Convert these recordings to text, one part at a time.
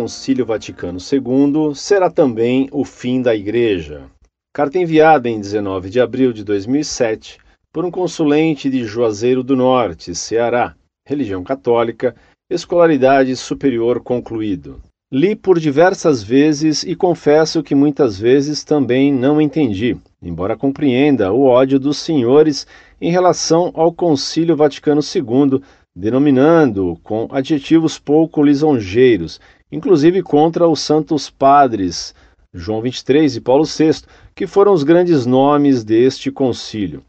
Concílio Vaticano II será também o fim da Igreja. Carta enviada em 19 de abril de 2007 por um consulente de Juazeiro do Norte, Ceará, religião católica, escolaridade superior concluído. Li por diversas vezes e confesso que muitas vezes também não entendi, embora compreenda o ódio dos senhores em relação ao Concílio Vaticano II, denominando-o com adjetivos pouco lisonjeiros, inclusive contra os santos padres João XXIII e Paulo VI, que foram os grandes nomes deste concílio.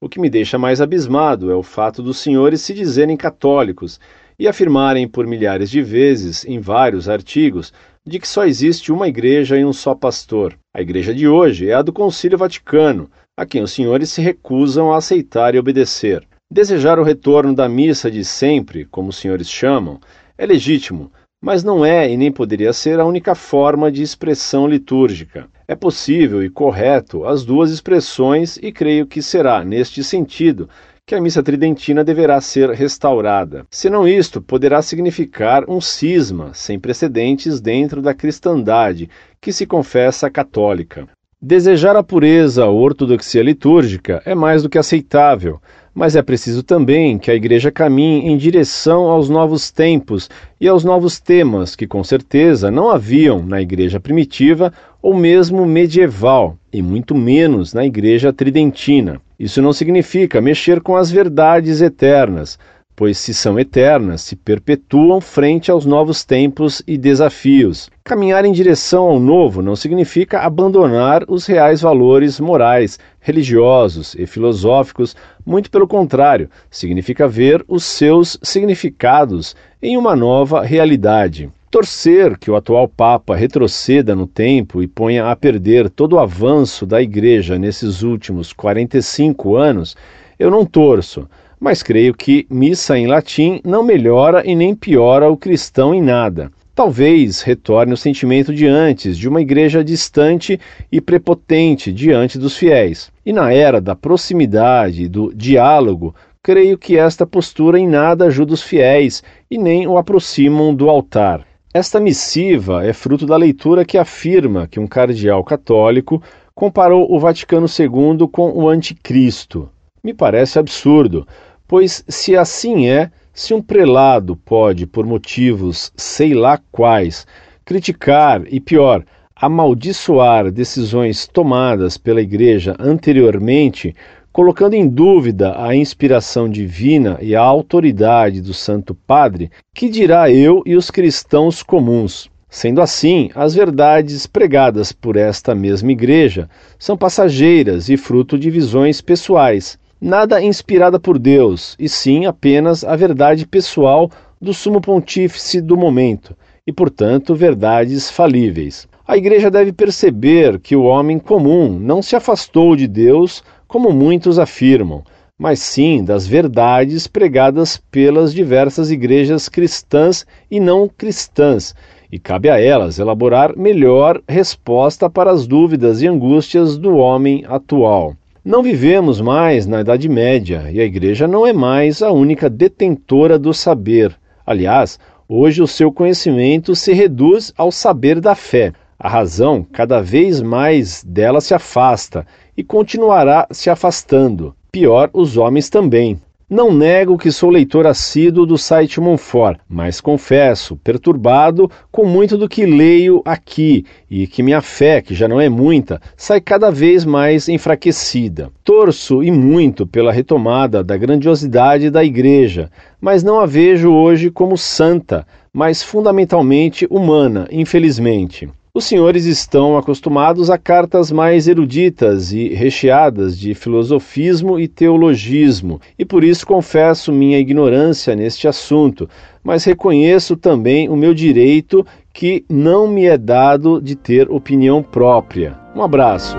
O que me deixa mais abismado é o fato dos senhores se dizerem católicos e afirmarem por milhares de vezes, em vários artigos, de que só existe uma igreja e um só pastor. A igreja de hoje é a do Concílio Vaticano, a quem os senhores se recusam a aceitar e obedecer. Desejar o retorno da missa de sempre, como os senhores chamam, é legítimo, mas não é e nem poderia ser a única forma de expressão litúrgica. É possível e correto as duas expressões e creio que será, neste sentido, que a missa tridentina deverá ser restaurada. Senão isto poderá significar um cisma sem precedentes dentro da cristandade, que se confessa católica. Desejar a pureza ou ortodoxia litúrgica é mais do que aceitável, mas é preciso também que a Igreja caminhe em direção aos novos tempos e aos novos temas que, com certeza, não haviam na Igreja primitiva ou mesmo medieval, e muito menos na Igreja tridentina. Isso não significa mexer com as verdades eternas, pois se são eternas, se perpetuam frente aos novos tempos e desafios. Caminhar em direção ao novo não significa abandonar os reais valores morais, religiosos e filosóficos, muito pelo contrário, significa ver os seus significados em uma nova realidade. Torcer que o atual Papa retroceda no tempo e ponha a perder todo o avanço da Igreja nesses últimos 45 anos, eu não torço mas creio que missa em latim não melhora e nem piora o cristão em nada. Talvez retorne o sentimento de antes, de uma igreja distante e prepotente diante dos fiéis. E na era da proximidade, do diálogo, creio que esta postura em nada ajuda os fiéis e nem o aproximam do altar. Esta missiva é fruto da leitura que afirma que um cardeal católico comparou o Vaticano II com o Anticristo. Me parece absurdo, Pois, se assim é, se um prelado pode, por motivos sei lá quais, criticar e, pior, amaldiçoar decisões tomadas pela Igreja anteriormente, colocando em dúvida a inspiração divina e a autoridade do Santo Padre, que dirá eu e os cristãos comuns? Sendo assim, as verdades pregadas por esta mesma Igreja são passageiras e fruto de visões pessoais nada inspirada por Deus, e sim apenas a verdade pessoal do sumo pontífice do momento, e, portanto, verdades falíveis. A Igreja deve perceber que o homem comum não se afastou de Deus como muitos afirmam, mas sim das verdades pregadas pelas diversas igrejas cristãs e não cristãs, e cabe a elas elaborar melhor resposta para as dúvidas e angústias do homem atual. Não vivemos mais na Idade Média e a Igreja não é mais a única detentora do saber. Aliás, hoje o seu conhecimento se reduz ao saber da fé. A razão, cada vez mais dela se afasta e continuará se afastando. Pior, os homens também. Não nego que sou leitor assíduo do site Monfort, mas confesso, perturbado com muito do que leio aqui e que minha fé, que já não é muita, sai cada vez mais enfraquecida. Torço e muito pela retomada da grandiosidade da Igreja, mas não a vejo hoje como santa, mas fundamentalmente humana, infelizmente. Os senhores estão acostumados a cartas mais eruditas e recheadas de filosofismo e teologismo, e por isso confesso minha ignorância neste assunto, mas reconheço também o meu direito que não me é dado de ter opinião própria. Um abraço.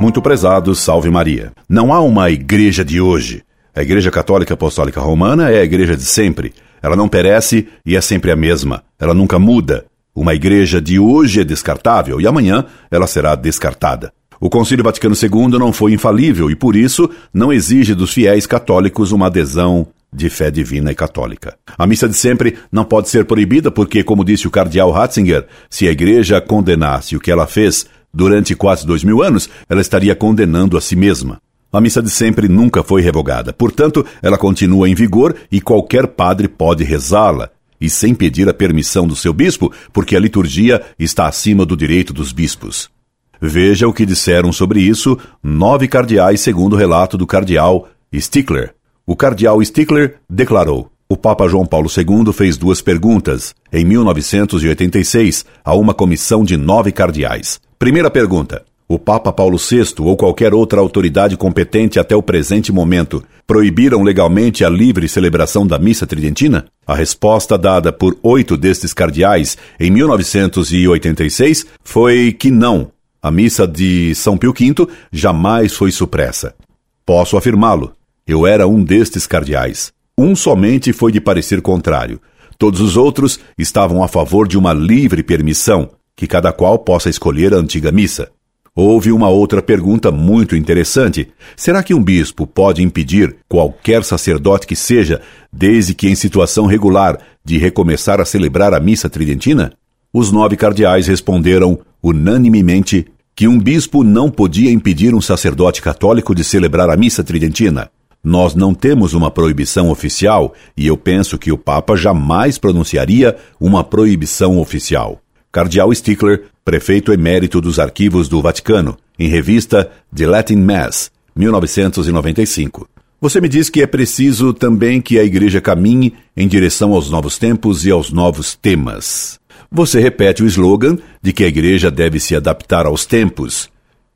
Muito prezado, salve Maria. Não há uma igreja de hoje. A Igreja Católica Apostólica Romana é a igreja de sempre ela não perece e é sempre a mesma. Ela nunca muda. Uma igreja de hoje é descartável e amanhã ela será descartada. O Concílio Vaticano II não foi infalível e, por isso, não exige dos fiéis católicos uma adesão de fé divina e católica. A missa de sempre não pode ser proibida porque, como disse o cardeal Ratzinger, se a igreja condenasse o que ela fez durante quase dois mil anos, ela estaria condenando a si mesma. A missa de sempre nunca foi revogada, portanto, ela continua em vigor e qualquer padre pode rezá-la, e sem pedir a permissão do seu bispo, porque a liturgia está acima do direito dos bispos. Veja o que disseram sobre isso nove cardeais, segundo o relato do cardeal Stickler. O cardeal Stickler declarou: O Papa João Paulo II fez duas perguntas, em 1986, a uma comissão de nove cardeais. Primeira pergunta: O Papa Paulo VI ou qualquer outra autoridade competente até o presente momento proibiram legalmente a livre celebração da missa tridentina? A resposta dada por oito destes cardeais em 1986 foi que não, a missa de São Pio V jamais foi supressa. Posso afirmá-lo. Eu era um destes cardeais. Um somente foi de parecer contrário. Todos os outros estavam a favor de uma livre permissão, que cada qual possa escolher a antiga missa. Houve uma outra pergunta muito interessante. Será que um bispo pode impedir qualquer sacerdote que seja, desde que em situação regular, de recomeçar a celebrar a missa tridentina? Os nove cardeais responderam unanimemente que um bispo não podia impedir um sacerdote católico de celebrar a missa tridentina. Nós não temos uma proibição oficial e eu penso que o Papa jamais pronunciaria uma proibição oficial. Cardeal Stickler, prefeito emérito dos arquivos do Vaticano, em revista The Latin Mass, 1995. Você me diz que é preciso também que a Igreja caminhe em direção aos novos tempos e aos novos temas. Você repete o slogan de que a igreja deve se adaptar aos tempos.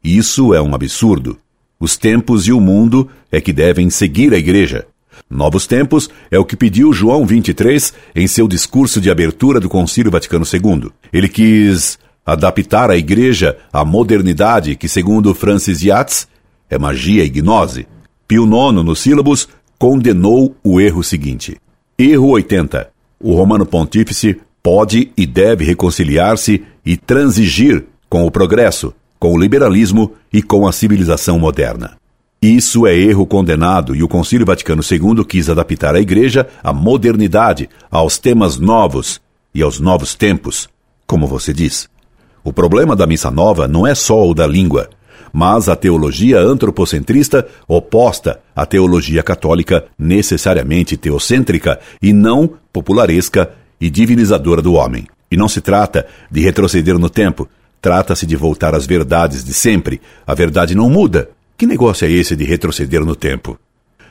Isso é um absurdo. Os tempos e o mundo é que devem seguir a igreja. Novos tempos é o que pediu João 23 em seu discurso de abertura do Concílio Vaticano II. Ele quis adaptar a igreja à modernidade que, segundo Francis Yates, é magia e gnose. Pio IX, nos sílabos, condenou o erro seguinte. Erro 80. O romano pontífice pode e deve reconciliar-se e transigir com o progresso, com o liberalismo e com a civilização moderna. Isso é erro condenado e o Concílio Vaticano II quis adaptar a Igreja à modernidade, aos temas novos e aos novos tempos, como você diz. O problema da missa nova não é só o da língua, mas a teologia antropocentrista oposta à teologia católica necessariamente teocêntrica e não popularesca e divinizadora do homem. E não se trata de retroceder no tempo, trata-se de voltar às verdades de sempre. A verdade não muda. Que negócio é esse de retroceder no tempo?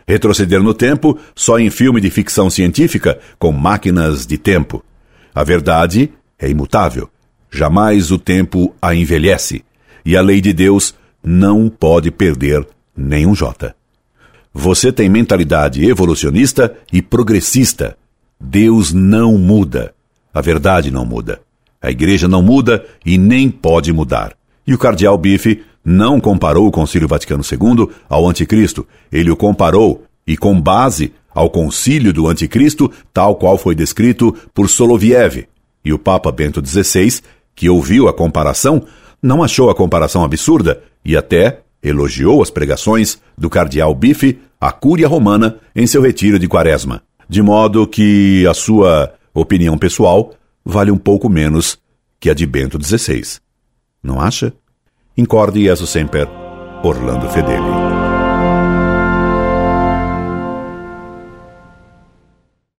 Retroceder no tempo só em filme de ficção científica com máquinas de tempo. A verdade é imutável. Jamais o tempo a envelhece. E a lei de Deus não pode perder nenhum jota. Você tem mentalidade evolucionista e progressista. Deus não muda. A verdade não muda. A igreja não muda e nem pode mudar. E o cardeal Bife não comparou o Concílio Vaticano II ao Anticristo. Ele o comparou, e com base ao concílio do Anticristo, tal qual foi descrito por Soloviev. E o Papa Bento XVI, que ouviu a comparação, não achou a comparação absurda e até elogiou as pregações do cardeal Bife à Cúria Romana em seu retiro de Quaresma de modo que a sua opinião pessoal vale um pouco menos que a de Bento XVI. Não acha? Incorde Jesus Semper, Orlando Fedeli.